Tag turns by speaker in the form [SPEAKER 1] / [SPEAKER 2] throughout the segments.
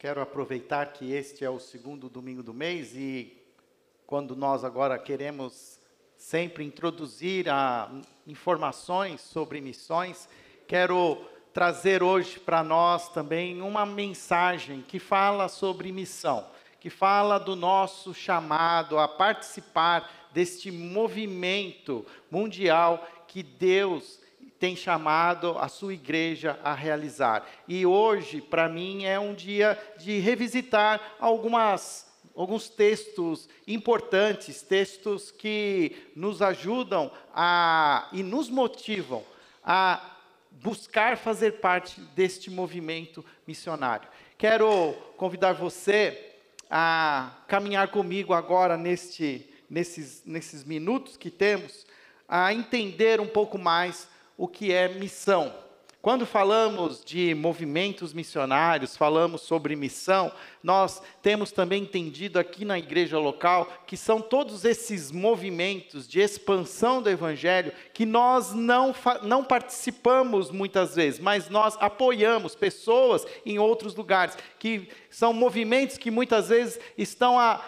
[SPEAKER 1] Quero aproveitar que este é o segundo domingo do mês e quando nós agora queremos sempre introduzir a, informações sobre missões, quero trazer hoje para nós também uma mensagem que fala sobre missão, que fala do nosso chamado a participar deste movimento mundial que Deus tem chamado a sua igreja a realizar. E hoje, para mim, é um dia de revisitar algumas alguns textos importantes, textos que nos ajudam a e nos motivam a buscar fazer parte deste movimento missionário. Quero convidar você a caminhar comigo agora neste, nesses, nesses minutos que temos, a entender um pouco mais o que é missão. Quando falamos de movimentos missionários, falamos sobre missão, nós temos também entendido aqui na igreja local que são todos esses movimentos de expansão do evangelho que nós não, não participamos muitas vezes, mas nós apoiamos pessoas em outros lugares, que são movimentos que muitas vezes estão a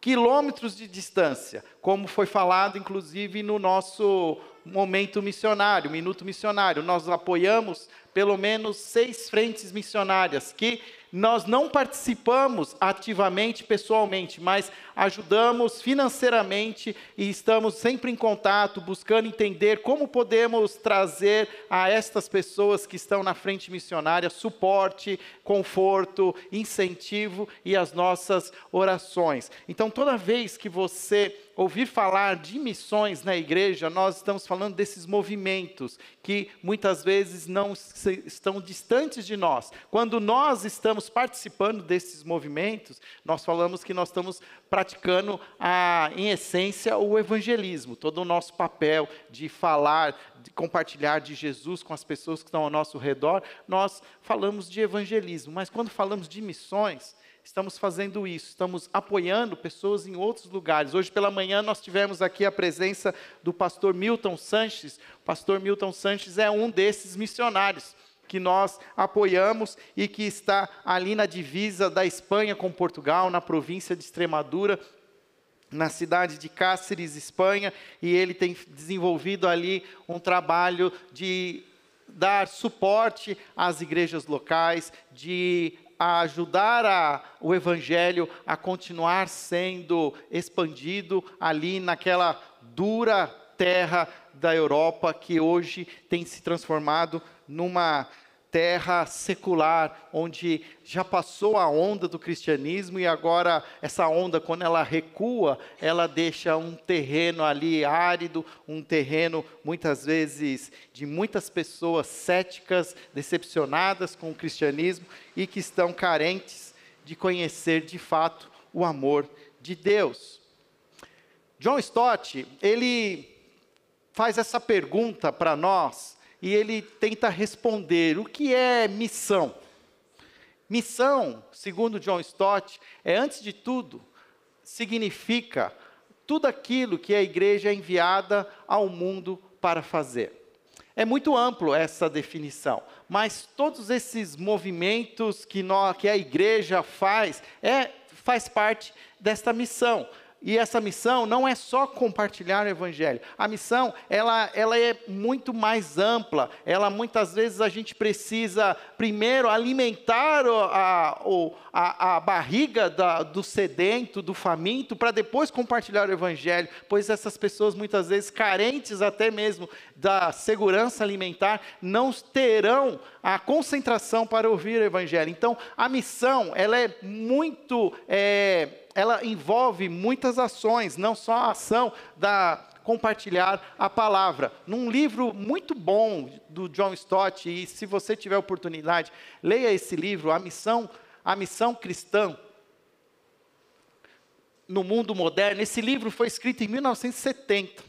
[SPEAKER 1] quilômetros de distância, como foi falado inclusive no nosso momento missionário, minuto missionário. Nós apoiamos pelo menos seis frentes missionárias que nós não participamos ativamente, pessoalmente, mas ajudamos financeiramente e estamos sempre em contato, buscando entender como podemos trazer a estas pessoas que estão na frente missionária suporte, conforto, incentivo e as nossas orações. Então, toda vez que você ouvir falar de missões na igreja, nós estamos falando desses movimentos que muitas vezes não estão distantes de nós. Quando nós estamos participando desses movimentos, nós falamos que nós estamos praticando, a, em essência, o evangelismo, todo o nosso papel de falar, de compartilhar de Jesus com as pessoas que estão ao nosso redor, nós falamos de evangelismo. Mas quando falamos de missões, estamos fazendo isso, estamos apoiando pessoas em outros lugares. Hoje pela manhã nós tivemos aqui a presença do pastor Milton Sanches. O pastor Milton Sanches é um desses missionários que nós apoiamos e que está ali na divisa da Espanha com Portugal, na província de Extremadura, na cidade de Cáceres, Espanha, e ele tem desenvolvido ali um trabalho de dar suporte às igrejas locais, de ajudar a, o evangelho a continuar sendo expandido ali naquela dura terra da Europa que hoje tem se transformado numa terra secular, onde já passou a onda do cristianismo e agora essa onda, quando ela recua, ela deixa um terreno ali árido, um terreno muitas vezes de muitas pessoas céticas, decepcionadas com o cristianismo e que estão carentes de conhecer de fato o amor de Deus. John Stott, ele faz essa pergunta para nós e ele tenta responder: o que é missão? Missão, segundo John Stott, é antes de tudo, significa tudo aquilo que a igreja é enviada ao mundo para fazer. É muito amplo essa definição, mas todos esses movimentos que, nós, que a igreja faz, é, faz parte desta missão. E essa missão não é só compartilhar o evangelho. A missão, ela, ela é muito mais ampla. Ela muitas vezes a gente precisa primeiro alimentar a, a, a barriga da, do sedento, do faminto, para depois compartilhar o evangelho, pois essas pessoas muitas vezes carentes até mesmo da segurança alimentar não terão a concentração para ouvir o evangelho. Então, a missão, ela é muito é, ela envolve muitas ações, não só a ação da compartilhar a palavra. Num livro muito bom do John Stott, e se você tiver oportunidade, leia esse livro, A Missão, a Missão Cristã no Mundo Moderno. Esse livro foi escrito em 1970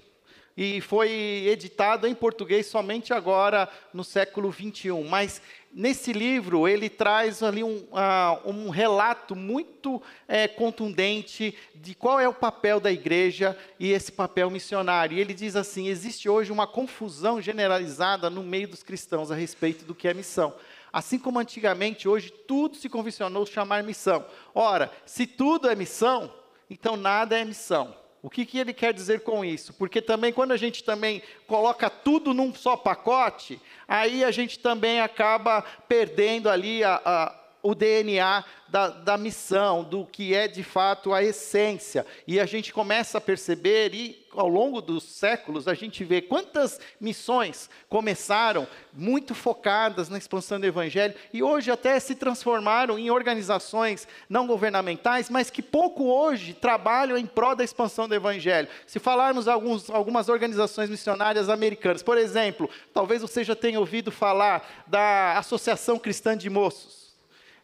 [SPEAKER 1] e foi editado em português somente agora no século 21. Mas nesse livro ele traz ali um, uh, um relato muito é, contundente de qual é o papel da igreja e esse papel missionário. E ele diz assim: existe hoje uma confusão generalizada no meio dos cristãos a respeito do que é missão. Assim como antigamente, hoje tudo se convencionou chamar missão. Ora, se tudo é missão, então nada é missão. O que, que ele quer dizer com isso? Porque também quando a gente também coloca tudo num só pacote, aí a gente também acaba perdendo ali a, a o DNA da, da, missão, do que é de fato a essência. E a gente começa a perceber, e ao longo dos séculos, a gente vê quantas missões começaram muito focadas na expansão do Evangelho, e hoje até se transformaram em organizações não governamentais, mas que pouco hoje trabalham em prol da expansão do Evangelho. Se falarmos alguns, algumas organizações missionárias americanas, por exemplo, talvez você já tenha ouvido falar da Associação Cristã de Moços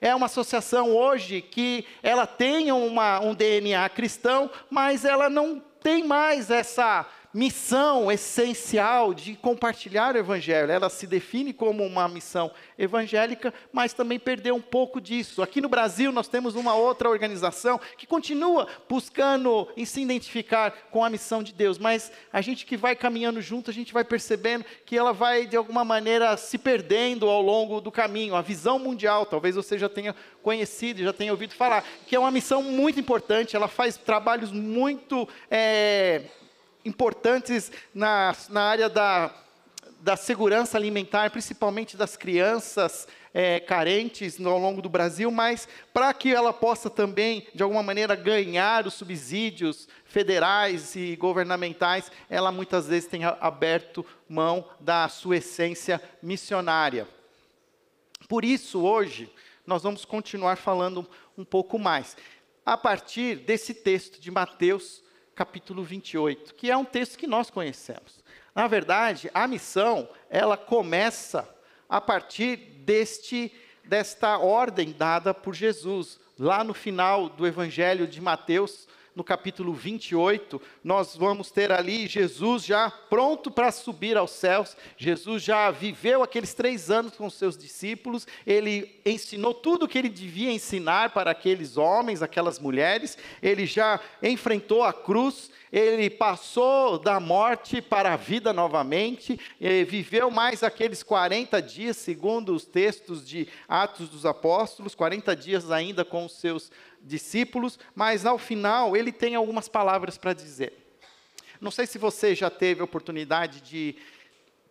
[SPEAKER 1] é uma associação hoje que ela tem uma, um DNA cristão, mas ela não tem mais essa missão essencial de compartilhar o evangelho. Ela se define como uma missão evangélica, mas também perdeu um pouco disso. Aqui no Brasil nós temos uma outra organização que continua buscando em se identificar com a missão de Deus, mas a gente que vai caminhando junto, a gente vai percebendo que ela vai de alguma maneira se perdendo ao longo do caminho. A visão mundial, talvez você já tenha conhecido, já tenha ouvido falar, que é uma missão muito importante. Ela faz trabalhos muito é, importantes na, na área da, da segurança alimentar, principalmente das crianças é, carentes ao longo do Brasil, mas para que ela possa também, de alguma maneira, ganhar os subsídios federais e governamentais, ela muitas vezes tem aberto mão da sua essência missionária. Por isso, hoje, nós vamos continuar falando um pouco mais, a partir desse texto de Mateus capítulo 28, que é um texto que nós conhecemos. Na verdade, a missão, ela começa a partir deste desta ordem dada por Jesus, lá no final do evangelho de Mateus, no capítulo 28, nós vamos ter ali Jesus já pronto para subir aos céus. Jesus já viveu aqueles três anos com seus discípulos, ele ensinou tudo o que ele devia ensinar para aqueles homens, aquelas mulheres, ele já enfrentou a cruz, ele passou da morte para a vida novamente, viveu mais aqueles 40 dias, segundo os textos de Atos dos Apóstolos, 40 dias ainda com os seus discípulos, mas ao final ele tem algumas palavras para dizer. Não sei se você já teve a oportunidade de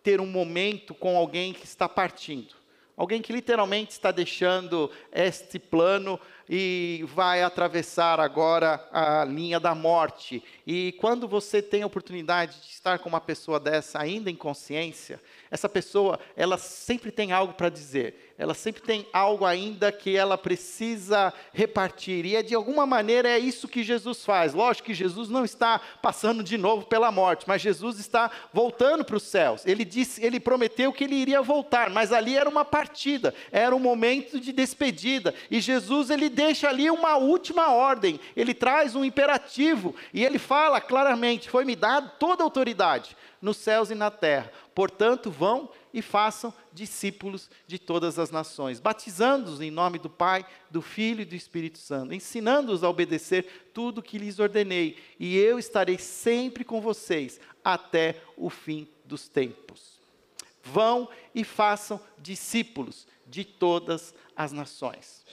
[SPEAKER 1] ter um momento com alguém que está partindo. Alguém que literalmente está deixando este plano e vai atravessar agora a linha da morte. E quando você tem a oportunidade de estar com uma pessoa dessa ainda em consciência, essa pessoa, ela sempre tem algo para dizer, ela sempre tem algo ainda que ela precisa repartir, e é de alguma maneira é isso que Jesus faz. Lógico que Jesus não está passando de novo pela morte, mas Jesus está voltando para os céus. Ele disse, ele prometeu que ele iria voltar, mas ali era uma partida, era um momento de despedida, e Jesus ele deixa ali uma última ordem, ele traz um imperativo, e ele fala claramente: foi-me dado toda a autoridade nos céus e na terra. Portanto, vão e façam discípulos de todas as nações, batizando-os em nome do Pai, do Filho e do Espírito Santo, ensinando-os a obedecer tudo o que lhes ordenei, e eu estarei sempre com vocês até o fim dos tempos. Vão e façam discípulos de todas as nações.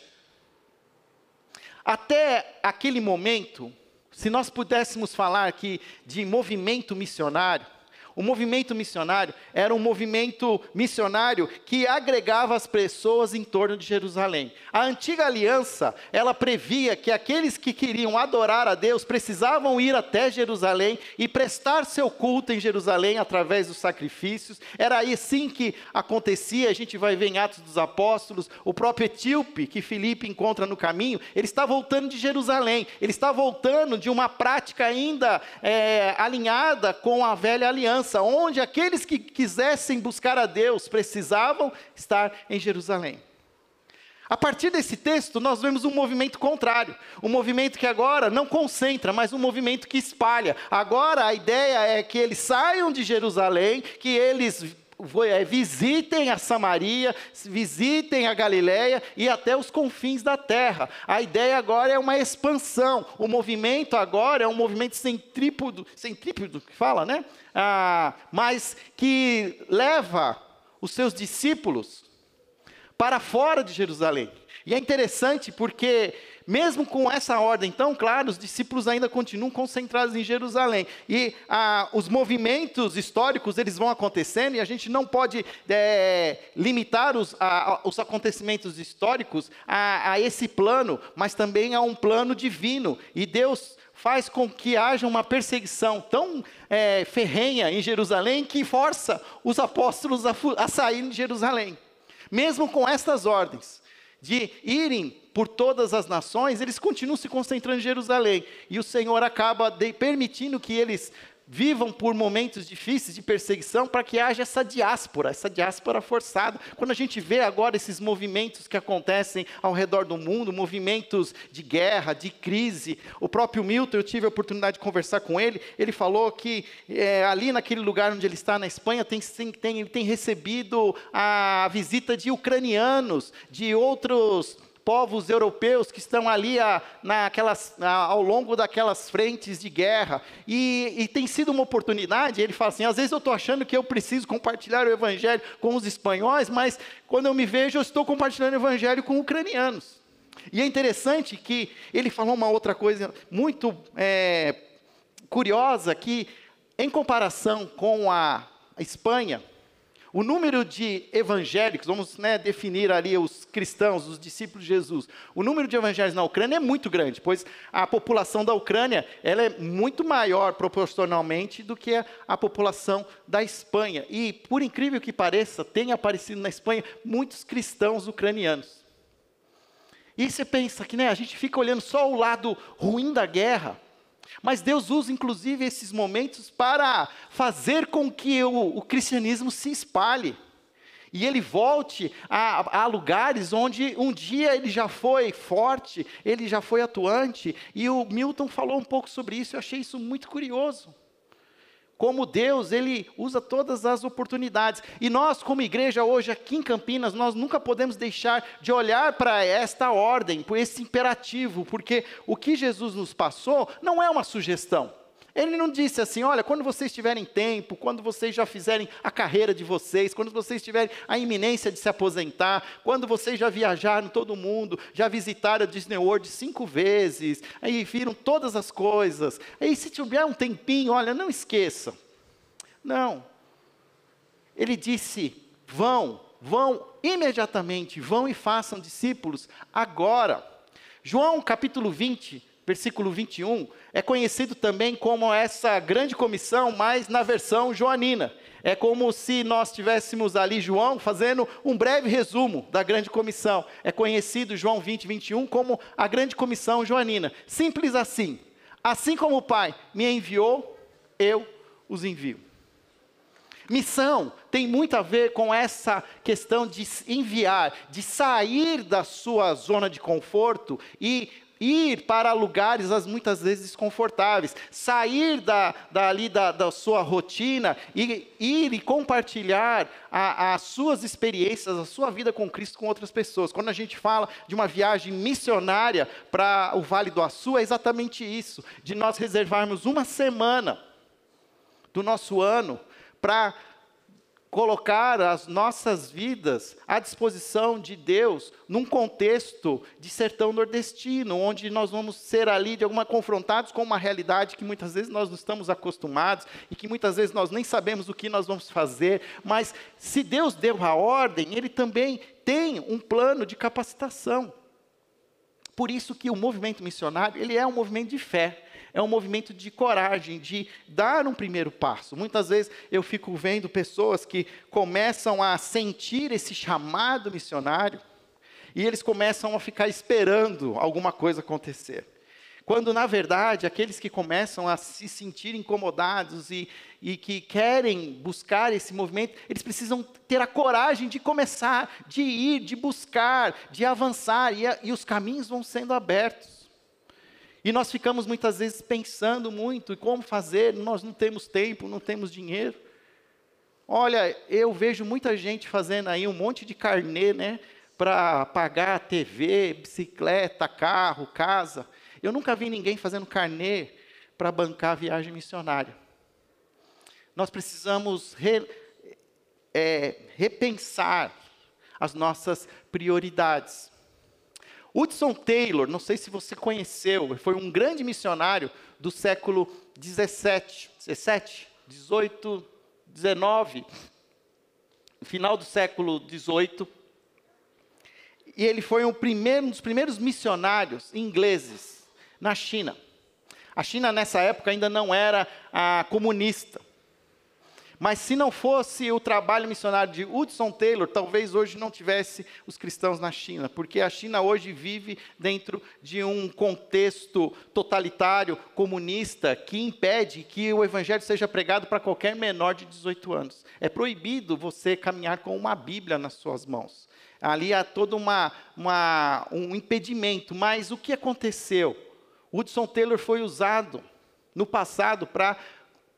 [SPEAKER 1] Até aquele momento, se nós pudéssemos falar aqui de movimento missionário, o movimento missionário era um movimento missionário que agregava as pessoas em torno de Jerusalém. A antiga aliança, ela previa que aqueles que queriam adorar a Deus precisavam ir até Jerusalém e prestar seu culto em Jerusalém através dos sacrifícios. Era aí sim que acontecia, a gente vai ver em Atos dos Apóstolos, o próprio etíope que Filipe encontra no caminho, ele está voltando de Jerusalém, ele está voltando de uma prática ainda é, alinhada com a velha aliança aliança, onde aqueles que quisessem buscar a Deus precisavam estar em Jerusalém. A partir desse texto, nós vemos um movimento contrário. Um movimento que agora não concentra, mas um movimento que espalha. Agora a ideia é que eles saiam de Jerusalém, que eles é, visitem a Samaria, visitem a Galiléia e até os confins da terra. A ideia agora é uma expansão. O movimento agora é um movimento centrípedo, centrípedo que fala, né? Ah, mas que leva os seus discípulos para fora de Jerusalém. E é interessante porque, mesmo com essa ordem tão clara, os discípulos ainda continuam concentrados em Jerusalém. E ah, os movimentos históricos, eles vão acontecendo e a gente não pode é, limitar os, a, os acontecimentos históricos a, a esse plano, mas também a um plano divino. E Deus faz com que haja uma perseguição tão é, ferrenha em Jerusalém que força os apóstolos a, a saírem de Jerusalém. Mesmo com estas ordens de irem por todas as nações, eles continuam se concentrando em Jerusalém. E o Senhor acaba de, permitindo que eles vivam por momentos difíceis de perseguição para que haja essa diáspora, essa diáspora forçada. Quando a gente vê agora esses movimentos que acontecem ao redor do mundo, movimentos de guerra, de crise, o próprio Milton, eu tive a oportunidade de conversar com ele, ele falou que é, ali naquele lugar onde ele está, na Espanha, tem, tem, tem recebido a visita de ucranianos, de outros povos europeus que estão ali a, naquelas, a, ao longo daquelas frentes de guerra. E, e, tem sido uma oportunidade, ele fala assim: às vezes eu estou achando que eu preciso compartilhar o evangelho com os espanhóis, mas quando eu me vejo, eu estou compartilhando o evangelho com ucranianos. E é interessante que ele falou uma outra coisa muito é, curiosa, que em comparação com a Espanha, o número de evangélicos, vamos né, definir ali os cristãos, os discípulos de Jesus. O número de evangélicos na Ucrânia é muito grande, pois a população da Ucrânia ela é muito maior proporcionalmente do que a população da Espanha. E, por incrível que pareça, tem aparecido na Espanha muitos cristãos ucranianos. E você pensa que né, a gente fica olhando só o lado ruim da guerra, mas Deus usa, inclusive, esses momentos para fazer com que o, o cristianismo se espalhe. E ele volte a, a, lugares onde um dia ele já foi forte, ele já foi atuante. E o Milton falou um pouco sobre isso, eu achei isso muito curioso como Deus, ele usa todas as oportunidades. E nós, como igreja hoje aqui em Campinas, nós nunca podemos deixar de olhar para esta ordem, por esse imperativo, porque o que Jesus nos passou não é uma sugestão. Ele não disse assim: olha, quando vocês tiverem tempo, quando vocês já fizerem a carreira de vocês, quando vocês tiverem a iminência de se aposentar, quando vocês já viajaram todo mundo, já visitaram a Disney World cinco vezes, aí viram todas as coisas, aí se tiver um tempinho, olha, não esqueça. Não. Ele disse: vão, vão imediatamente, vão e façam discípulos agora. João capítulo 20, versículo 21, é conhecido também como essa grande comissão, mas na versão joanina. É como se nós tivéssemos ali João fazendo um breve resumo da grande comissão. É conhecido João 20, 21 como a grande comissão joanina. Simples assim. Assim como o Pai me enviou, eu os envio. Missão tem muito a ver com essa questão de enviar, de sair da sua zona de conforto e ir para lugares muitas vezes desconfortáveis, sair da, dali da, da sua rotina e ir e compartilhar as suas experiências, a sua vida com Cristo com outras pessoas. Quando a gente fala de uma viagem missionária para o Vale do Açu, é exatamente isso, de nós reservarmos uma semana do nosso ano para colocar as nossas vidas à disposição de Deus num contexto de sertão nordestino, onde nós vamos ser ali de alguma confrontados com uma realidade que muitas vezes nós não estamos acostumados e que muitas vezes nós nem sabemos o que nós vamos fazer, mas se Deus deu a ordem, ele também tem um plano de capacitação. Por isso que o movimento missionário, ele é um movimento de fé é um movimento de coragem, de dar um primeiro passo. Muitas vezes eu fico vendo pessoas que começam a sentir esse chamado missionário e eles começam a ficar esperando alguma coisa acontecer. Quando, na verdade, aqueles que começam a se sentir incomodados e, e que querem buscar esse movimento, eles precisam ter a coragem de começar, de ir, de buscar, de avançar, e, e os caminhos vão sendo abertos. E nós ficamos muitas vezes pensando muito em como fazer, nós não temos tempo, não temos dinheiro. Olha, eu vejo muita gente fazendo aí um monte de carnê, né? Para pagar TV, bicicleta, carro, casa. Eu nunca vi ninguém fazendo carnê para bancar a viagem missionária. Nós precisamos re, é, repensar as nossas prioridades. Hudson Taylor, não sei se você conheceu, foi um grande missionário do século 17, 17, 18, 19, final do século 18. E ele foi um, primeiro, um dos primeiros missionários ingleses na China. A China, nessa época, ainda não era a comunista. Mas se não fosse o trabalho missionário de Hudson Taylor, talvez hoje não tivesse os cristãos na China, porque a China hoje vive dentro de um contexto totalitário, comunista, que impede que o evangelho seja pregado para qualquer menor de 18 anos. É proibido você caminhar com uma Bíblia nas suas mãos. Ali há todo uma, uma, um impedimento. Mas o que aconteceu? Hudson Taylor foi usado no passado para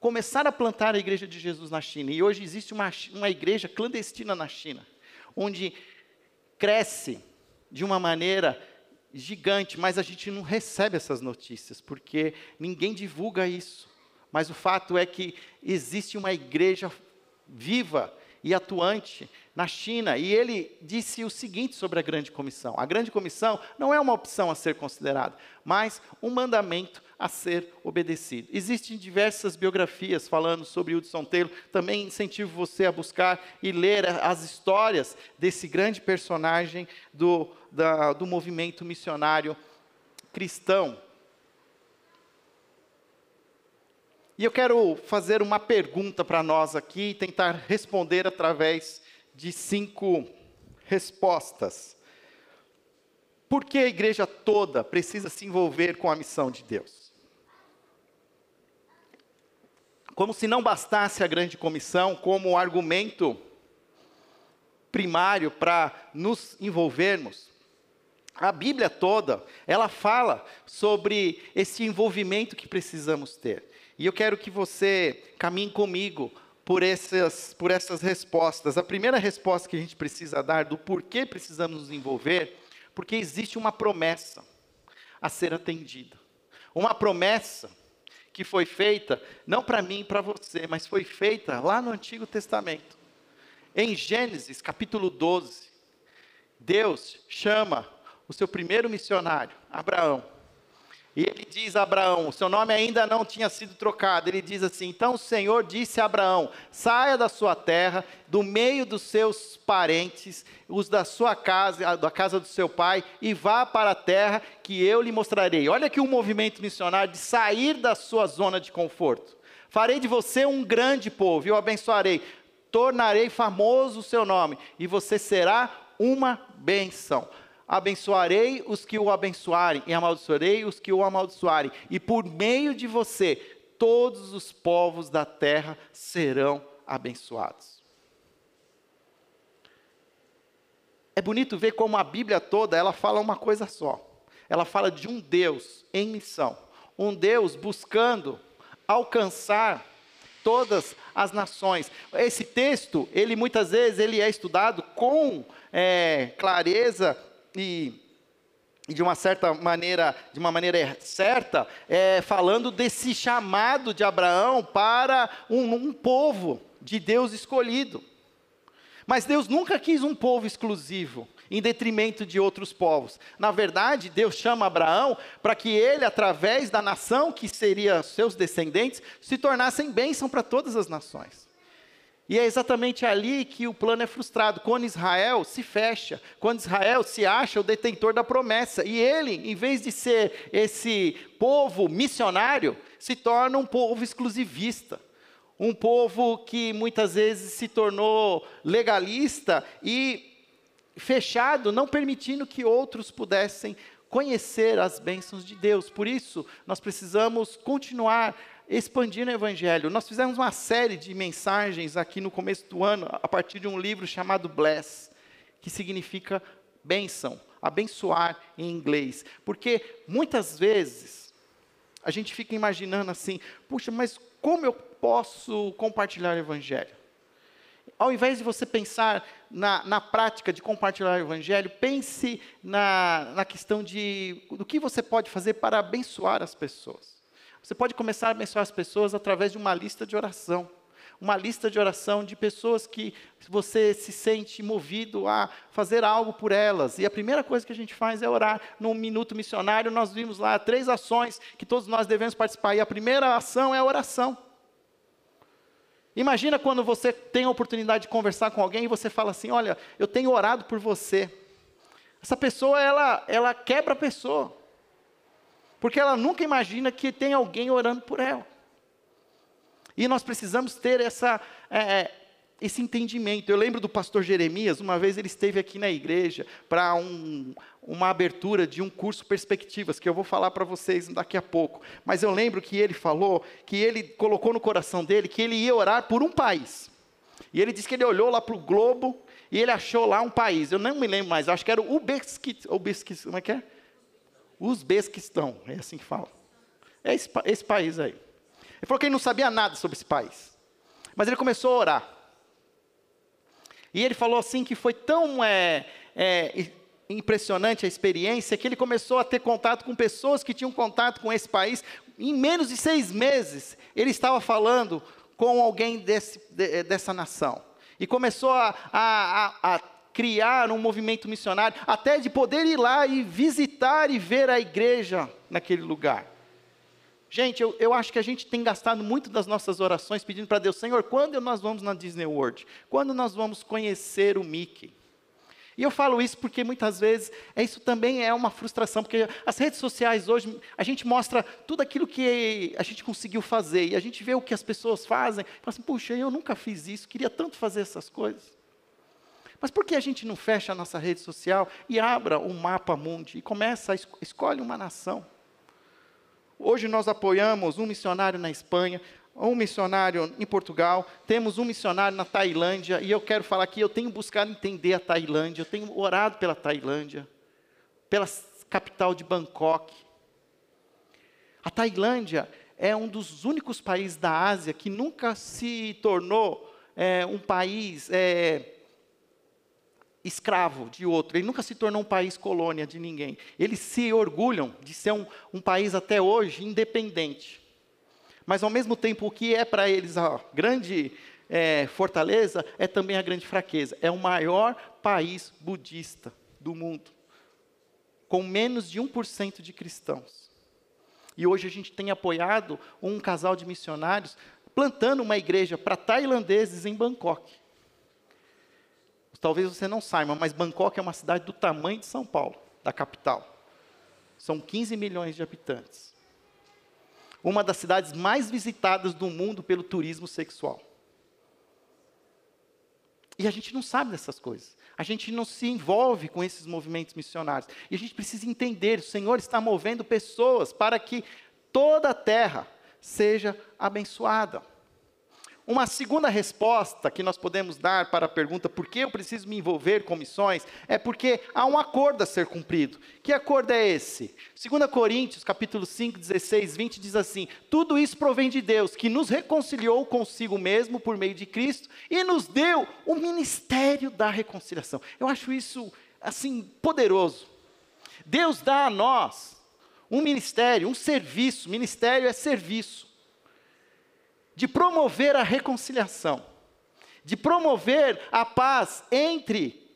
[SPEAKER 1] começar a plantar a igreja de Jesus na China. E hoje existe uma, uma igreja clandestina na China, onde cresce de uma maneira gigante, mas a gente não recebe essas notícias, porque ninguém divulga isso. Mas o fato é que existe uma igreja viva e atuante na China, e ele disse o seguinte sobre a grande comissão: a grande comissão não é uma opção a ser considerada, mas um mandamento a ser obedecido. Existem diversas biografias falando sobre Hudson Taylor, também incentivo você a buscar e ler as histórias desse grande personagem do, da, do movimento missionário cristão. E eu quero fazer uma pergunta para nós aqui e tentar responder através de cinco respostas. Por que a igreja toda precisa se envolver com a missão de Deus? Como se não bastasse a grande comissão como argumento primário para nos envolvermos, a Bíblia toda, ela fala sobre esse envolvimento que precisamos ter. E eu quero que você caminhe comigo por essas, por essas respostas. A primeira resposta que a gente precisa dar do porquê precisamos nos envolver, porque existe uma promessa a ser atendida. Uma promessa que foi feita, não para mim para você, mas foi feita lá no Antigo Testamento. Em Gênesis capítulo 12, Deus chama o seu primeiro missionário, Abraão. E ele diz a Abraão: seu nome ainda não tinha sido trocado. Ele diz assim: Então o Senhor disse a Abraão: saia da sua terra, do meio dos seus parentes, os da sua casa, da casa do seu pai, e vá para a terra que eu lhe mostrarei. Olha aqui um movimento missionário de sair da sua zona de conforto. Farei de você um grande povo, e o abençoarei. Tornarei famoso o seu nome, e você será uma benção abençoarei os que o abençoarem, e amaldiçoarei os que o amaldiçoarem, e por meio de você, todos os povos da terra serão abençoados. É bonito ver como a Bíblia toda, ela fala uma coisa só. Ela fala de um Deus em missão, um Deus buscando alcançar todas as nações. Esse texto, ele muitas vezes ele é estudado com é, clareza e, de uma certa maneira, de uma maneira certa, é, falando desse chamado de Abraão para um, um povo de Deus escolhido. Mas Deus nunca quis um povo exclusivo, em detrimento de outros povos. Na verdade, Deus chama Abraão para que ele, através da nação que seria seus descendentes, se tornassem bênção para todas as nações. E é exatamente ali que o plano é frustrado, quando Israel se fecha, quando Israel se acha o detentor da promessa, e ele, em vez de ser esse povo missionário, se torna um povo exclusivista, um povo que muitas vezes se tornou legalista e fechado, não permitindo que outros pudessem conhecer as bênçãos de Deus. Por isso, nós precisamos continuar expandindo o Evangelho. Nós fizemos uma série de mensagens aqui no começo do ano, a partir de um livro chamado Bless, que significa bênção, abençoar em inglês. Porque muitas vezes a gente fica imaginando assim: puxa, mas como eu posso compartilhar o Evangelho? Ao invés de você pensar na, na prática de compartilhar o Evangelho, pense na, na questão de do que você pode fazer para abençoar as pessoas. Você pode começar a abençoar as pessoas através de uma lista de oração. uma lista de oração de pessoas que você se sente movido a fazer algo por elas. E a primeira coisa que a gente faz é orar. No Minuto Missionário, nós vimos lá três ações que todos nós devemos participar. E a primeira ação é a oração. Imagina quando você tem a oportunidade de conversar com alguém e você fala assim: Olha, eu tenho orado por você. Essa pessoa, ela, ela quebra a pessoa. Porque ela nunca imagina que tem alguém orando por ela. E nós precisamos ter essa, é, é esse entendimento. Eu lembro do pastor Jeremias, uma vez ele esteve aqui na igreja para um, uma abertura de um curso Perspectivas, que eu vou falar para vocês daqui a pouco. Mas eu lembro que ele falou, que ele colocou no coração dele que ele ia orar por um país. E ele disse que ele olhou lá para o globo e ele achou lá um país. Eu não me lembro mais, acho que era o Uzbequistão. Como é que é? Uzbequistão, é assim que fala. É esse, esse país aí. Ele falou que ele não sabia nada sobre esse país. Mas ele começou a orar. E ele falou assim que foi tão é, é, impressionante a experiência que ele começou a ter contato com pessoas que tinham contato com esse país. Em menos de seis meses, ele estava falando com alguém desse, de, dessa nação. E começou a, a, a, criar um movimento missionário, até de poder ir lá e visitar e ver a igreja naquele lugar. Gente, eu, eu acho que a gente tem gastado muito das nossas orações pedindo para Deus, Senhor, quando nós vamos na Disney World? Quando nós vamos conhecer o Mickey? E eu falo isso porque muitas vezes é, isso também é uma frustração, porque as redes sociais hoje, a gente mostra tudo aquilo que a gente conseguiu fazer, e a gente vê o que as pessoas fazem, e fala assim, puxa, eu nunca fiz isso, queria tanto fazer essas coisas. Mas por que a gente não fecha a nossa rede social e abra um mapa mundi e começa a es escolhe uma nação? Hoje nós apoiamos um missionário na Espanha, um missionário em Portugal, temos um missionário na Tailândia, e eu quero falar aqui, eu tenho buscado entender a Tailândia, eu tenho orado pela Tailândia, pela capital de Bangkok. A Tailândia é um dos únicos países da Ásia que nunca se tornou é, um país é, escravo de outro, ele nunca se tornou um país colônia de ninguém. Eles se orgulham de ser um, um país até hoje independente. Mas ao mesmo tempo, o que é para eles a grande é, fortaleza é também a grande fraqueza. É o maior país budista do mundo, com menos de 1% de cristãos. E hoje a gente tem apoiado um casal de missionários plantando uma igreja para tailandeses em Bangkok. Talvez você não saiba, mas Bangkok é uma cidade do tamanho de São Paulo, da capital. São 15 milhões de habitantes. Uma das cidades mais visitadas do mundo pelo turismo sexual. E a gente não sabe dessas coisas. A gente não se envolve com esses movimentos missionários. E a gente precisa entender: o Senhor está movendo pessoas para que toda a terra seja abençoada. Uma segunda resposta que nós podemos dar para a pergunta por que eu preciso me envolver com missões é porque há um acordo a ser cumprido. Que acordo é esse? 2 Coríntios, capítulo 5, 16, 20 diz assim: "Tudo isso provém de Deus, que nos reconciliou consigo mesmo por meio de Cristo e nos deu o ministério da reconciliação". Eu acho isso assim poderoso. Deus dá a nós um ministério, um serviço. Ministério é serviço de promover a reconciliação, de promover a paz entre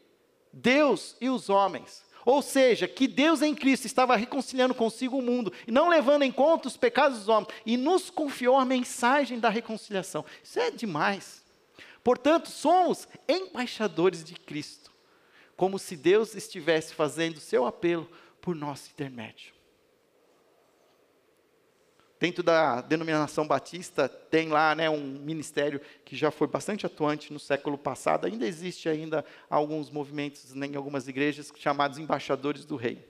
[SPEAKER 1] Deus e os homens. Ou seja, que Deus em Cristo estava reconciliando consigo o mundo, e não levando em conta os pecados dos homens, e nos confiou a mensagem da reconciliação. Isso é demais. Portanto, somos embaixadores de Cristo, como se Deus estivesse fazendo seu apelo por nosso intermédio. Dentro da denominação batista, tem lá né, um ministério que já foi bastante atuante no século passado. Ainda existe ainda alguns movimentos né, em algumas igrejas chamados embaixadores do rei,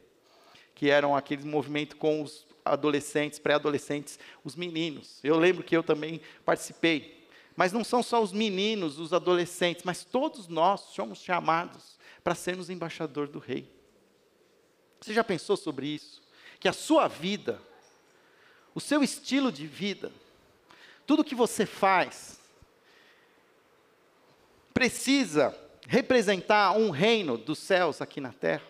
[SPEAKER 1] que eram aquele movimento com os adolescentes, pré-adolescentes, os meninos. Eu lembro que eu também participei. Mas não são só os meninos, os adolescentes, mas todos nós somos chamados para sermos embaixador do rei. Você já pensou sobre isso? Que a sua vida o seu estilo de vida, tudo que você faz, precisa representar um reino dos céus aqui na terra.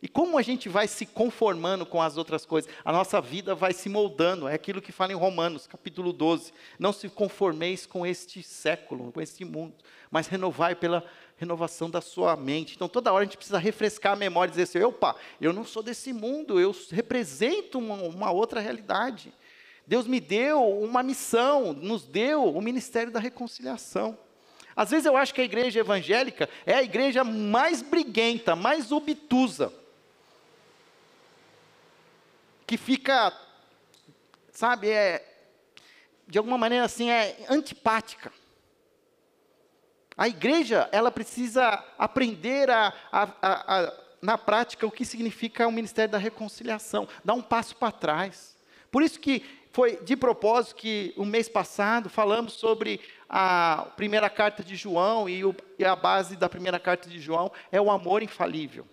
[SPEAKER 1] E como a gente vai se conformando com as outras coisas? A nossa vida vai se moldando, é aquilo que fala em Romanos, capítulo 12. Não se conformeis com este século, com este mundo, mas renovai pela renovação da sua mente. Então, toda hora a gente precisa refrescar a memória e dizer assim: opa, eu não sou desse mundo, eu represento uma, uma outra realidade. Deus me deu uma missão, nos deu o ministério da reconciliação. Às vezes eu acho que a igreja evangélica é a igreja mais briguenta, mais obtusa que fica, sabe, é, de alguma maneira assim, é antipática. A igreja, ela precisa aprender a, a, a, a, na prática o que significa o ministério da reconciliação, dar um passo para trás. Por isso que foi de propósito que o mês passado falamos sobre a primeira carta de João e, o, e a base da primeira carta de João é o amor infalível.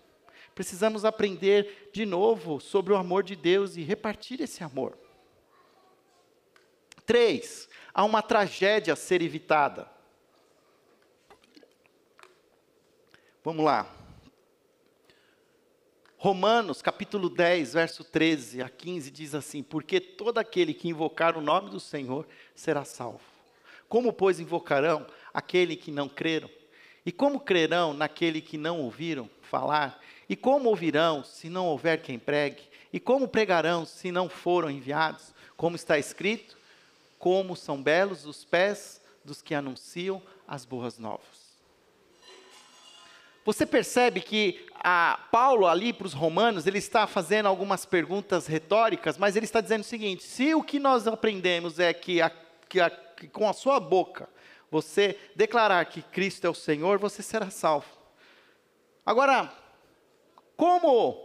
[SPEAKER 1] Precisamos aprender de novo sobre o amor de Deus e repartir esse amor. Três, há uma tragédia a ser evitada. Vamos lá. Romanos capítulo 10, verso 13 a 15 diz assim: Porque todo aquele que invocar o nome do Senhor será salvo. Como, pois, invocarão aquele que não creram? E como crerão naquele que não ouviram falar? E como ouvirão se não houver quem pregue? E como pregarão se não foram enviados? Como está escrito: Como são belos os pés dos que anunciam as boas novas. Você percebe que Paulo ali para os romanos, ele está fazendo algumas perguntas retóricas, mas ele está dizendo o seguinte: se o que nós aprendemos é que, a, que, a, que com a sua boca você declarar que Cristo é o Senhor, você será salvo. Agora, como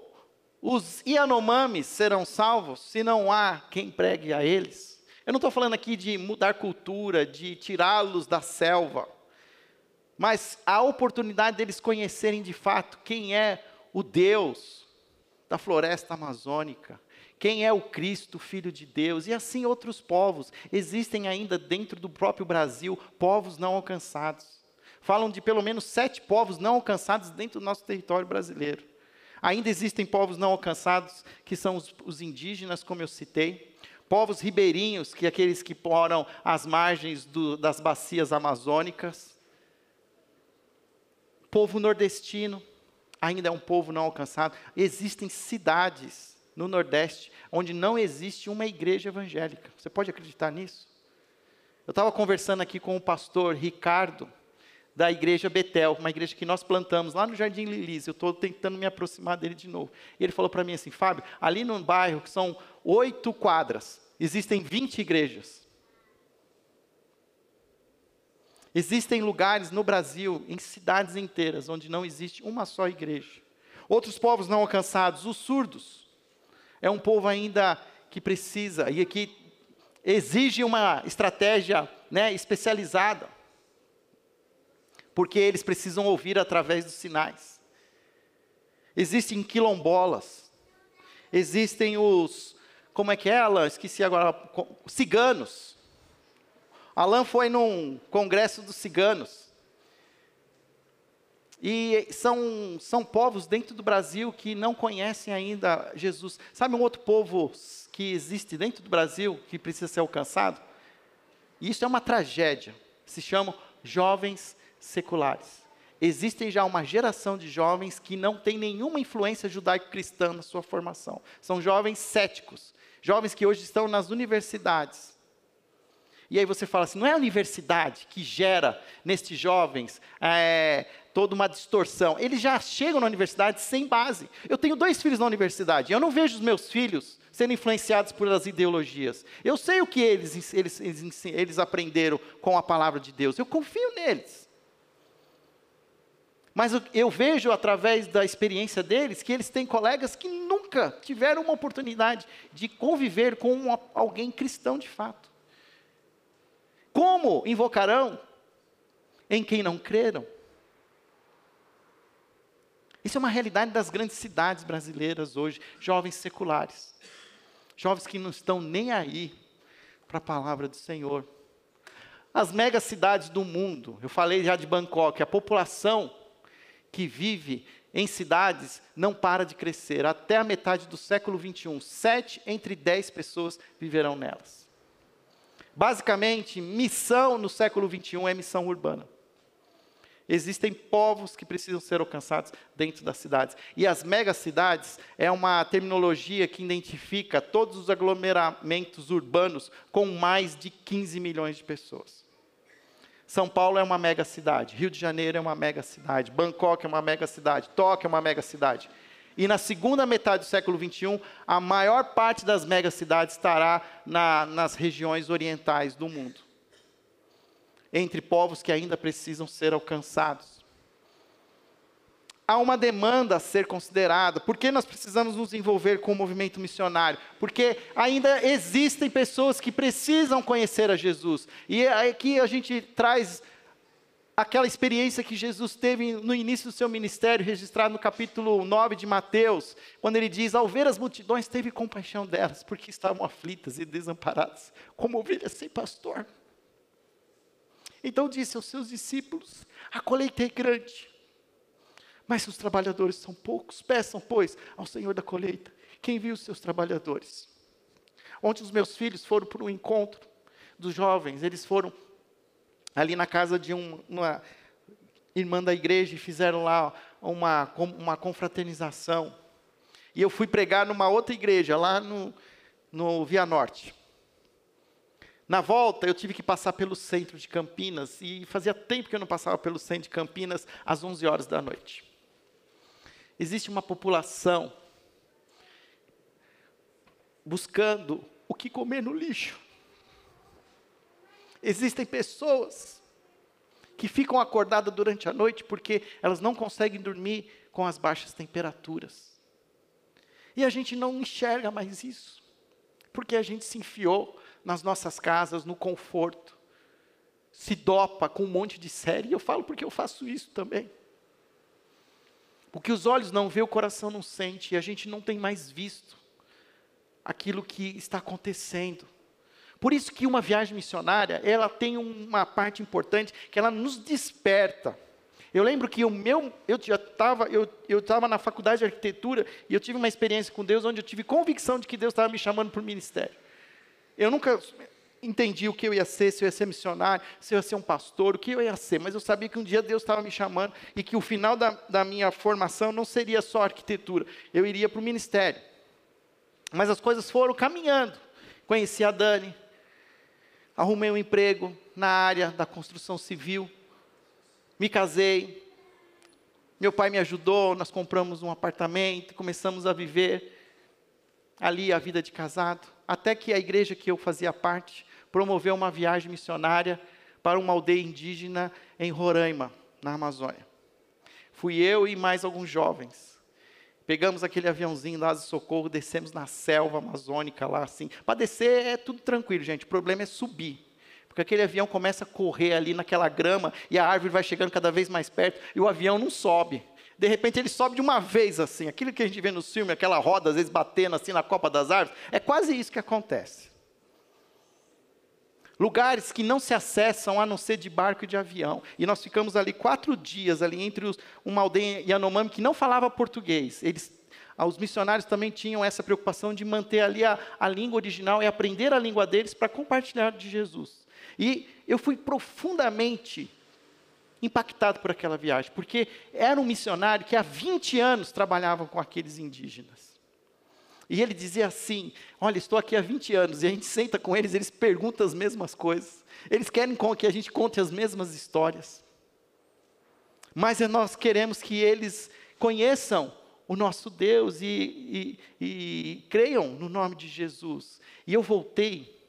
[SPEAKER 1] os Yanomamis serão salvos se não há quem pregue a eles? Eu não estou falando aqui de mudar cultura, de tirá-los da selva, mas a oportunidade deles conhecerem de fato quem é o Deus da floresta amazônica, quem é o Cristo, Filho de Deus, e assim outros povos. Existem ainda dentro do próprio Brasil povos não alcançados. Falam de pelo menos sete povos não alcançados dentro do nosso território brasileiro. Ainda existem povos não alcançados, que são os, os indígenas, como eu citei. Povos ribeirinhos, que é aqueles que moram às margens do, das bacias amazônicas. Povo nordestino, ainda é um povo não alcançado. Existem cidades no Nordeste onde não existe uma igreja evangélica. Você pode acreditar nisso? Eu estava conversando aqui com o pastor Ricardo, da igreja Betel, uma igreja que nós plantamos lá no Jardim Lilis. Eu estou tentando me aproximar dele de novo. E ele falou para mim assim, Fábio, ali no bairro, que são oito quadras, existem 20 igrejas. Existem lugares no Brasil, em cidades inteiras, onde não existe uma só igreja. Outros povos não alcançados, os surdos. É um povo ainda que precisa e que exige uma estratégia né, especializada porque eles precisam ouvir através dos sinais. Existem quilombolas, existem os, como é que é, Alan? Esqueci agora, ciganos. Alan foi num congresso dos ciganos. E são, são povos dentro do Brasil que não conhecem ainda Jesus. Sabe um outro povo que existe dentro do Brasil que precisa ser alcançado? E isso é uma tragédia. Se chamam jovens seculares. Existem já uma geração de jovens que não tem nenhuma influência judaico-cristã na sua formação. São jovens céticos, jovens que hoje estão nas universidades. E aí você fala assim, não é a universidade que gera nestes jovens é, toda uma distorção. Eles já chegam na universidade sem base. Eu tenho dois filhos na universidade. Eu não vejo os meus filhos sendo influenciados por as ideologias. Eu sei o que eles, eles, eles, eles aprenderam com a palavra de Deus. Eu confio neles. Mas eu vejo através da experiência deles que eles têm colegas que nunca tiveram uma oportunidade de conviver com uma, alguém cristão de fato. Como invocarão em quem não creram? Isso é uma realidade das grandes cidades brasileiras hoje, jovens seculares. Jovens que não estão nem aí para a palavra do Senhor. As megacidades do mundo, eu falei já de Bangkok, a população que vive em cidades não para de crescer. Até a metade do século 21, sete entre dez pessoas viverão nelas. Basicamente, missão no século 21 é missão urbana. Existem povos que precisam ser alcançados dentro das cidades. E as megacidades é uma terminologia que identifica todos os aglomeramentos urbanos com mais de 15 milhões de pessoas. São Paulo é uma mega cidade, Rio de Janeiro é uma mega cidade, Bangkok é uma mega cidade, Tóquio é uma mega cidade. E na segunda metade do século XXI, a maior parte das megacidades estará na, nas regiões orientais do mundo entre povos que ainda precisam ser alcançados. Há uma demanda a ser considerada. Por que nós precisamos nos envolver com o movimento missionário? Porque ainda existem pessoas que precisam conhecer a Jesus. E aqui a gente traz aquela experiência que Jesus teve no início do seu ministério, registrado no capítulo 9 de Mateus, quando ele diz: Ao ver as multidões, teve compaixão delas, porque estavam aflitas e desamparadas, como ovelhas sem pastor. Então disse aos seus discípulos: A colheita é grande, mas os trabalhadores são poucos. Peçam, pois, ao Senhor da colheita quem viu os seus trabalhadores. Ontem os meus filhos foram para um encontro dos jovens, eles foram ali na casa de um, uma irmã da igreja e fizeram lá uma, uma confraternização. E eu fui pregar numa outra igreja, lá no, no Via Norte. Na volta, eu tive que passar pelo centro de Campinas, e fazia tempo que eu não passava pelo centro de Campinas às 11 horas da noite. Existe uma população buscando o que comer no lixo. Existem pessoas que ficam acordadas durante a noite porque elas não conseguem dormir com as baixas temperaturas. E a gente não enxerga mais isso, porque a gente se enfiou nas nossas casas, no conforto, se dopa com um monte de série, e eu falo porque eu faço isso também. O que os olhos não vê, o coração não sente, e a gente não tem mais visto aquilo que está acontecendo. Por isso que uma viagem missionária, ela tem uma parte importante, que ela nos desperta. Eu lembro que o meu, eu já estava, eu estava na faculdade de arquitetura e eu tive uma experiência com Deus onde eu tive convicção de que Deus estava me chamando para o ministério. Eu nunca entendi o que eu ia ser, se eu ia ser missionário, se eu ia ser um pastor, o que eu ia ser, mas eu sabia que um dia Deus estava me chamando e que o final da, da minha formação não seria só arquitetura, eu iria para o ministério. Mas as coisas foram caminhando. Conheci a Dani, arrumei um emprego na área da construção civil, me casei, meu pai me ajudou, nós compramos um apartamento, começamos a viver ali a vida de casado até que a igreja que eu fazia parte promoveu uma viagem missionária para uma aldeia indígena em Roraima, na Amazônia. Fui eu e mais alguns jovens. Pegamos aquele aviãozinho lá de socorro, descemos na selva amazônica lá assim. Para descer é tudo tranquilo, gente. O problema é subir. Porque aquele avião começa a correr ali naquela grama e a árvore vai chegando cada vez mais perto e o avião não sobe de repente ele sobe de uma vez assim. Aquilo que a gente vê no filme, aquela roda às vezes batendo assim na copa das árvores, é quase isso que acontece. Lugares que não se acessam a não ser de barco e de avião. E nós ficamos ali quatro dias, ali entre os, uma aldeia Yanomami que não falava português. Eles, ah, os missionários também tinham essa preocupação de manter ali a, a língua original e aprender a língua deles para compartilhar de Jesus. E eu fui profundamente impactado por aquela viagem, porque era um missionário que há 20 anos trabalhava com aqueles indígenas. E ele dizia assim: Olha, estou aqui há 20 anos, e a gente senta com eles, eles perguntam as mesmas coisas, eles querem que a gente conte as mesmas histórias. Mas nós queremos que eles conheçam o nosso Deus e, e, e creiam no nome de Jesus. E eu voltei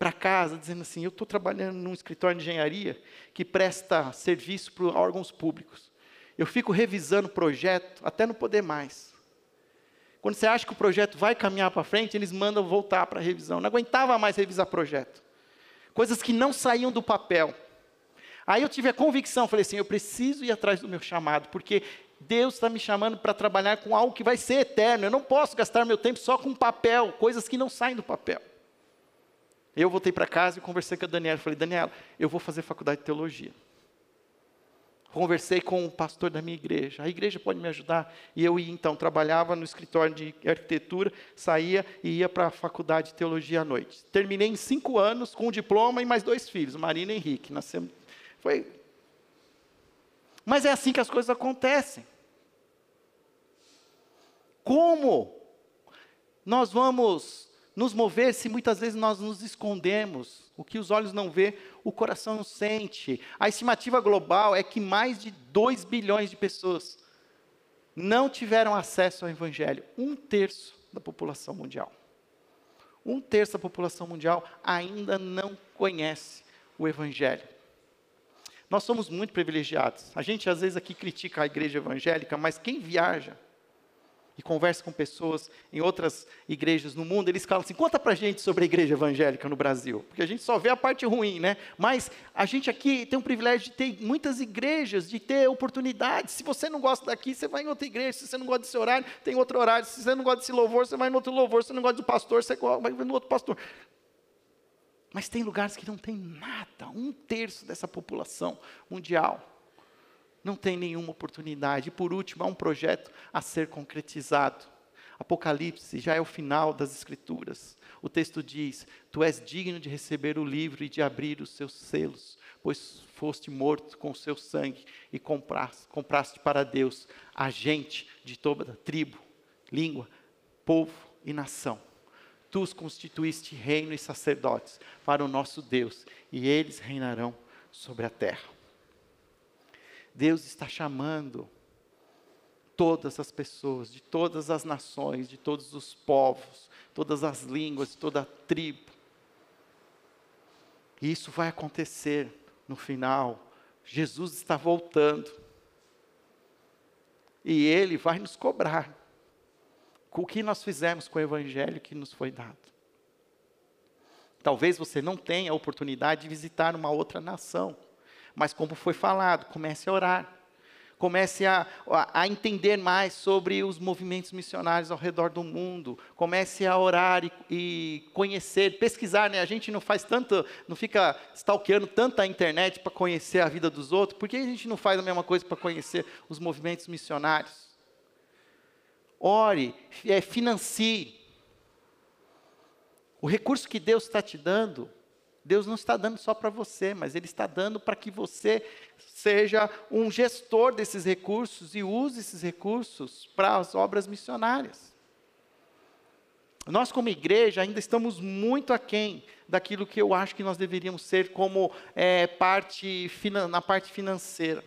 [SPEAKER 1] para casa dizendo assim: eu estou trabalhando num escritório de engenharia que presta serviço para órgãos públicos. Eu fico revisando o projeto até não poder mais. Quando você acha que o projeto vai caminhar para frente, eles mandam voltar para a revisão. Não aguentava mais revisar projeto. Coisas que não saíam do papel. Aí eu tive a convicção, falei assim: eu preciso ir atrás do meu chamado, porque Deus está me chamando para trabalhar com algo que vai ser eterno. Eu não posso gastar meu tempo só com papel, coisas que não saem do papel. Eu voltei para casa e conversei com a Daniela. Falei, Daniela, eu vou fazer faculdade de teologia. Conversei com o pastor da minha igreja. A igreja pode me ajudar? E eu ia, então, trabalhava no escritório de arquitetura, saía e ia para a faculdade de teologia à noite. Terminei em cinco anos com um diploma e mais dois filhos, Marina e Henrique. Nascemos. Foi. Mas é assim que as coisas acontecem. Como nós vamos nos mover se muitas vezes nós nos escondemos? O que os olhos não vê, o coração não sente. A estimativa global é que mais de 2 bilhões de pessoas não tiveram acesso ao Evangelho. Um terço da população mundial. Um terço da população mundial ainda não conhece o Evangelho. Nós somos muito privilegiados. A gente às vezes aqui critica a igreja evangélica, mas quem viaja e conversa com pessoas em outras igrejas no mundo, eles falam assim: conta pra gente sobre a igreja evangélica no Brasil. Porque a gente só vê a parte ruim, né? Mas a gente aqui tem o privilégio de ter muitas igrejas, de ter oportunidades. Se você não gosta daqui, você vai em outra igreja. Se você não gosta desse horário, tem outro horário. Se você não gosta desse louvor, você vai em outro louvor. Se você não gosta do pastor, você vai no outro pastor. Mas tem lugares que não tem nada, um terço dessa população mundial não tem nenhuma oportunidade. E por último, há um projeto a ser concretizado. Apocalipse já é o final das Escrituras. O texto diz: Tu és digno de receber o livro e de abrir os seus selos, pois foste morto com o seu sangue e compraste, compraste para Deus a gente de toda tribo, língua, povo e nação. Tu os constituíste reino e sacerdotes para o nosso Deus, e eles reinarão sobre a terra. Deus está chamando todas as pessoas, de todas as nações, de todos os povos, todas as línguas, toda a tribo. E isso vai acontecer no final. Jesus está voltando. E ele vai nos cobrar com o que nós fizemos com o evangelho que nos foi dado. Talvez você não tenha a oportunidade de visitar uma outra nação. Mas como foi falado, comece a orar. Comece a, a, entender mais sobre os movimentos missionários ao redor do mundo. Comece a orar e, e conhecer, pesquisar. Né? A gente não faz tanto, não fica stalkeando tanta internet para conhecer a vida dos outros. Por que a gente não faz a mesma coisa para conhecer os movimentos missionários? Ore, é, financie. O recurso que Deus está te dando Deus não está dando só para você, mas Ele está dando para que você seja um gestor desses recursos e use esses recursos para as obras missionárias. Nós, como igreja, ainda estamos muito aquém daquilo que eu acho que nós deveríamos ser como é, parte, na parte financeira.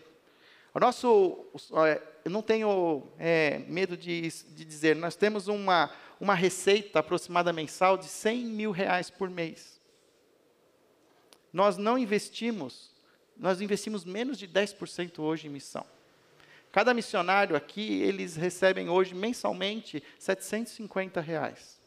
[SPEAKER 1] O nosso, eu não tenho é, medo de, de dizer, nós temos uma, uma receita aproximada mensal de 100 mil reais por mês nós não investimos, nós investimos menos de 10% hoje em missão. Cada missionário aqui, eles recebem hoje mensalmente 750 reais.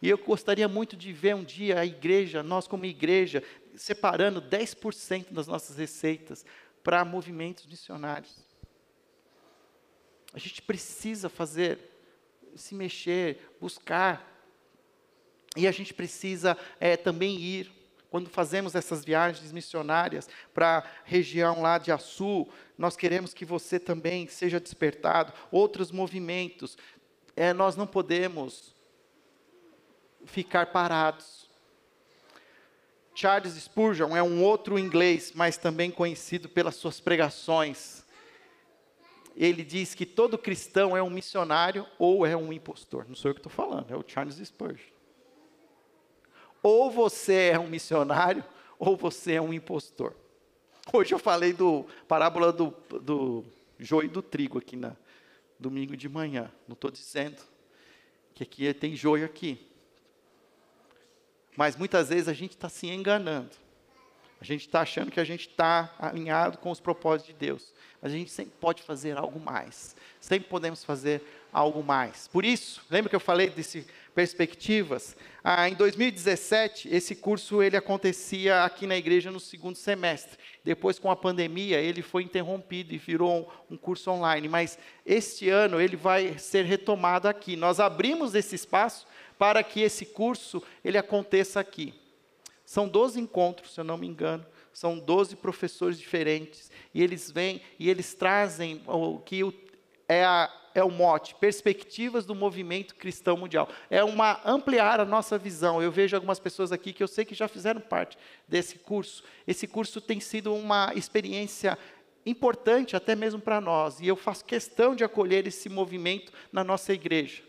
[SPEAKER 1] E eu gostaria muito de ver um dia a igreja, nós como igreja, separando 10% das nossas receitas para movimentos missionários. A gente precisa fazer, se mexer, buscar e a gente precisa é, também ir, quando fazemos essas viagens missionárias para a região lá de Açu, nós queremos que você também seja despertado. Outros movimentos, é, nós não podemos ficar parados. Charles Spurgeon é um outro inglês, mas também conhecido pelas suas pregações. Ele diz que todo cristão é um missionário ou é um impostor. Não sou eu que estou falando, é o Charles Spurgeon. Ou você é um missionário, ou você é um impostor. Hoje eu falei do parábola do, do joio e do trigo aqui na domingo de manhã. Não estou dizendo que aqui tem joio aqui. Mas muitas vezes a gente está se enganando. A gente está achando que a gente está alinhado com os propósitos de Deus. Mas a gente sempre pode fazer algo mais. Sempre podemos fazer algo mais. Por isso, lembra que eu falei desse perspectivas. Ah, em 2017, esse curso ele acontecia aqui na igreja no segundo semestre. Depois, com a pandemia, ele foi interrompido e virou um, um curso online. Mas este ano ele vai ser retomado aqui. Nós abrimos esse espaço para que esse curso ele aconteça aqui. São 12 encontros, se eu não me engano, são 12 professores diferentes, e eles vêm e eles trazem o que é, a, é o mote, perspectivas do movimento cristão mundial. É uma ampliar a nossa visão. Eu vejo algumas pessoas aqui que eu sei que já fizeram parte desse curso. Esse curso tem sido uma experiência importante até mesmo para nós, e eu faço questão de acolher esse movimento na nossa igreja.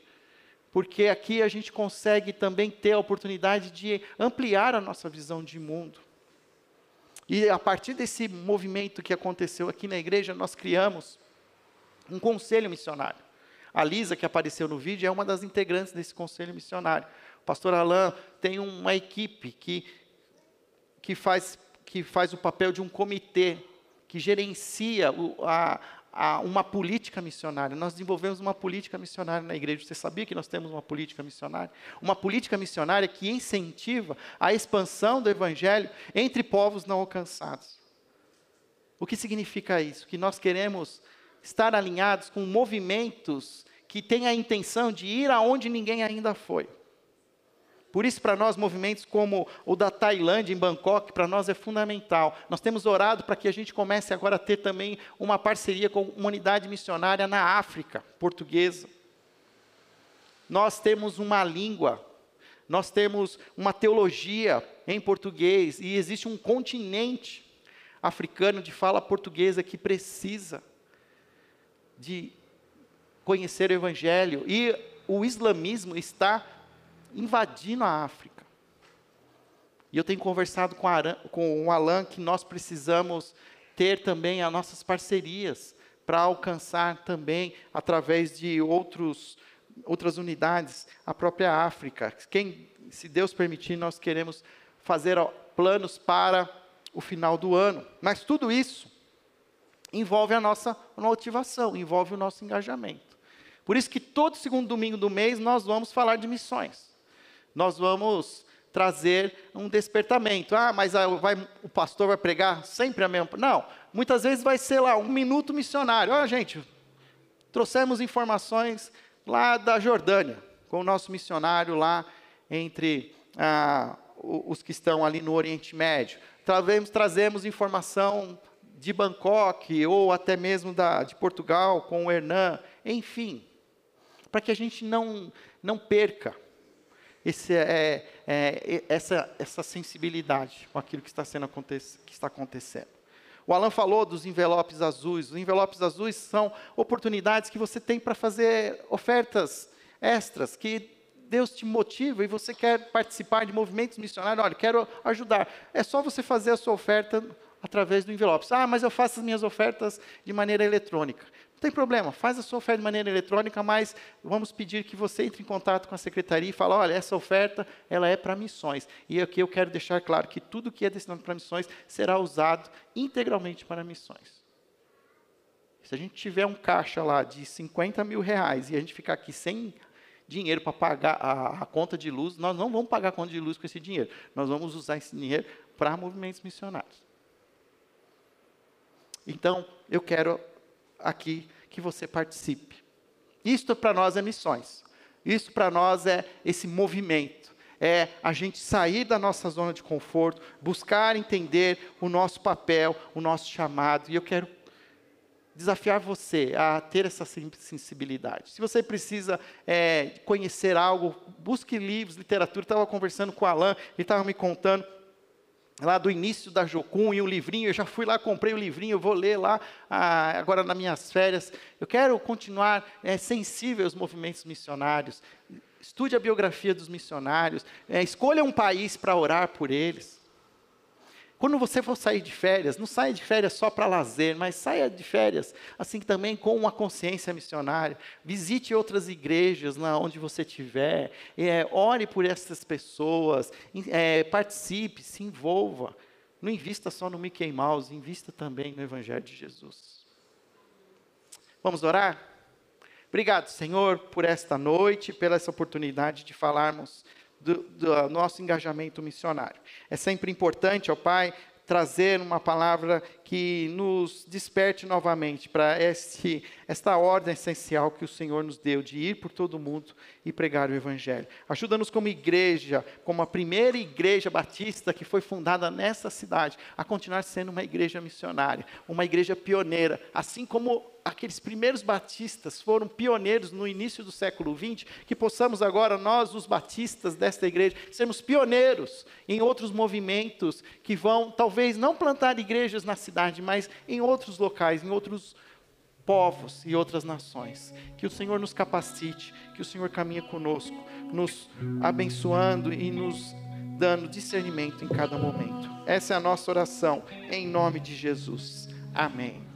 [SPEAKER 1] Porque aqui a gente consegue também ter a oportunidade de ampliar a nossa visão de mundo. E a partir desse movimento que aconteceu aqui na igreja, nós criamos um conselho missionário. A Lisa, que apareceu no vídeo, é uma das integrantes desse conselho missionário. O pastor Alain tem uma equipe que, que, faz, que faz o papel de um comitê que gerencia o, a, a uma política missionária. Nós desenvolvemos uma política missionária na igreja. Você sabia que nós temos uma política missionária? Uma política missionária que incentiva a expansão do evangelho entre povos não alcançados. O que significa isso? Que nós queremos estar alinhados com movimentos que têm a intenção de ir aonde ninguém ainda foi. Por isso, para nós, movimentos como o da Tailândia, em Bangkok, para nós é fundamental. Nós temos orado para que a gente comece agora a ter também uma parceria com uma unidade missionária na África portuguesa. Nós temos uma língua, nós temos uma teologia em português, e existe um continente africano de fala portuguesa que precisa de conhecer o Evangelho. E o islamismo está invadindo a África. E eu tenho conversado com, Aran, com o Alan que nós precisamos ter também as nossas parcerias para alcançar também, através de outros, outras unidades, a própria África. Quem, se Deus permitir, nós queremos fazer planos para o final do ano. Mas tudo isso envolve a nossa motivação, envolve o nosso engajamento. Por isso que todo segundo domingo do mês nós vamos falar de missões nós vamos trazer um despertamento. Ah, mas vai, o pastor vai pregar sempre a mesma. Não, muitas vezes vai ser lá um minuto missionário. Olha, gente, trouxemos informações lá da Jordânia, com o nosso missionário lá entre ah, os que estão ali no Oriente Médio. Trazemos informação de Bangkok ou até mesmo da, de Portugal com o Hernan, enfim, para que a gente não, não perca esse, é, é, essa, essa sensibilidade com aquilo que está, sendo que está acontecendo. O Alan falou dos envelopes azuis. Os envelopes azuis são oportunidades que você tem para fazer ofertas extras, que Deus te motiva e você quer participar de movimentos missionários. Olha, quero ajudar. É só você fazer a sua oferta através do envelope. Ah, mas eu faço as minhas ofertas de maneira eletrônica. Não tem problema, faz a sua oferta de maneira eletrônica, mas vamos pedir que você entre em contato com a secretaria e fale, olha, essa oferta ela é para missões. E aqui eu quero deixar claro que tudo que é destinado para missões será usado integralmente para missões. Se a gente tiver um caixa lá de 50 mil reais e a gente ficar aqui sem dinheiro para pagar a, a, conta de luz, nós não vamos pagar a conta de luz com esse dinheiro. Nós vamos usar esse dinheiro para movimentos missionários. Então, eu quero aqui que você participe. Isto para nós é missões. Isso para nós é esse movimento. É a gente sair da nossa zona de conforto, buscar entender o nosso papel, o nosso chamado. E eu quero desafiar você a ter essa sensibilidade. Se você precisa é, conhecer algo, busque livros, literatura. Estava conversando com o Alan, ele estava me contando lá do início da Jocum e o livrinho, eu já fui lá, comprei o livrinho, eu vou ler lá ah, agora nas minhas férias. Eu quero continuar é, sensível aos movimentos missionários. Estude a biografia dos missionários, é, escolha um país para orar por eles. Quando você for sair de férias, não saia de férias só para lazer, mas saia de férias assim também com uma consciência missionária. Visite outras igrejas lá onde você estiver, é, ore por essas pessoas, é, participe, se envolva. Não invista só no Mickey Mouse, invista também no Evangelho de Jesus. Vamos orar? Obrigado, Senhor, por esta noite, pela essa oportunidade de falarmos do, do nosso engajamento missionário. É sempre importante, ó Pai, trazer uma palavra que nos desperte novamente para esta ordem essencial que o Senhor nos deu de ir por todo mundo e pregar o Evangelho. Ajuda-nos como igreja, como a primeira igreja batista que foi fundada nessa cidade, a continuar sendo uma igreja missionária, uma igreja pioneira, assim como aqueles primeiros batistas foram pioneiros no início do século XX, que possamos agora, nós, os batistas desta igreja, sermos pioneiros em outros movimentos que vão, talvez, não plantar igrejas na cidade, mas em outros locais, em outros povos e outras nações. Que o Senhor nos capacite, que o Senhor caminhe conosco, nos abençoando e nos dando discernimento em cada momento. Essa é a nossa oração, em nome de Jesus. Amém.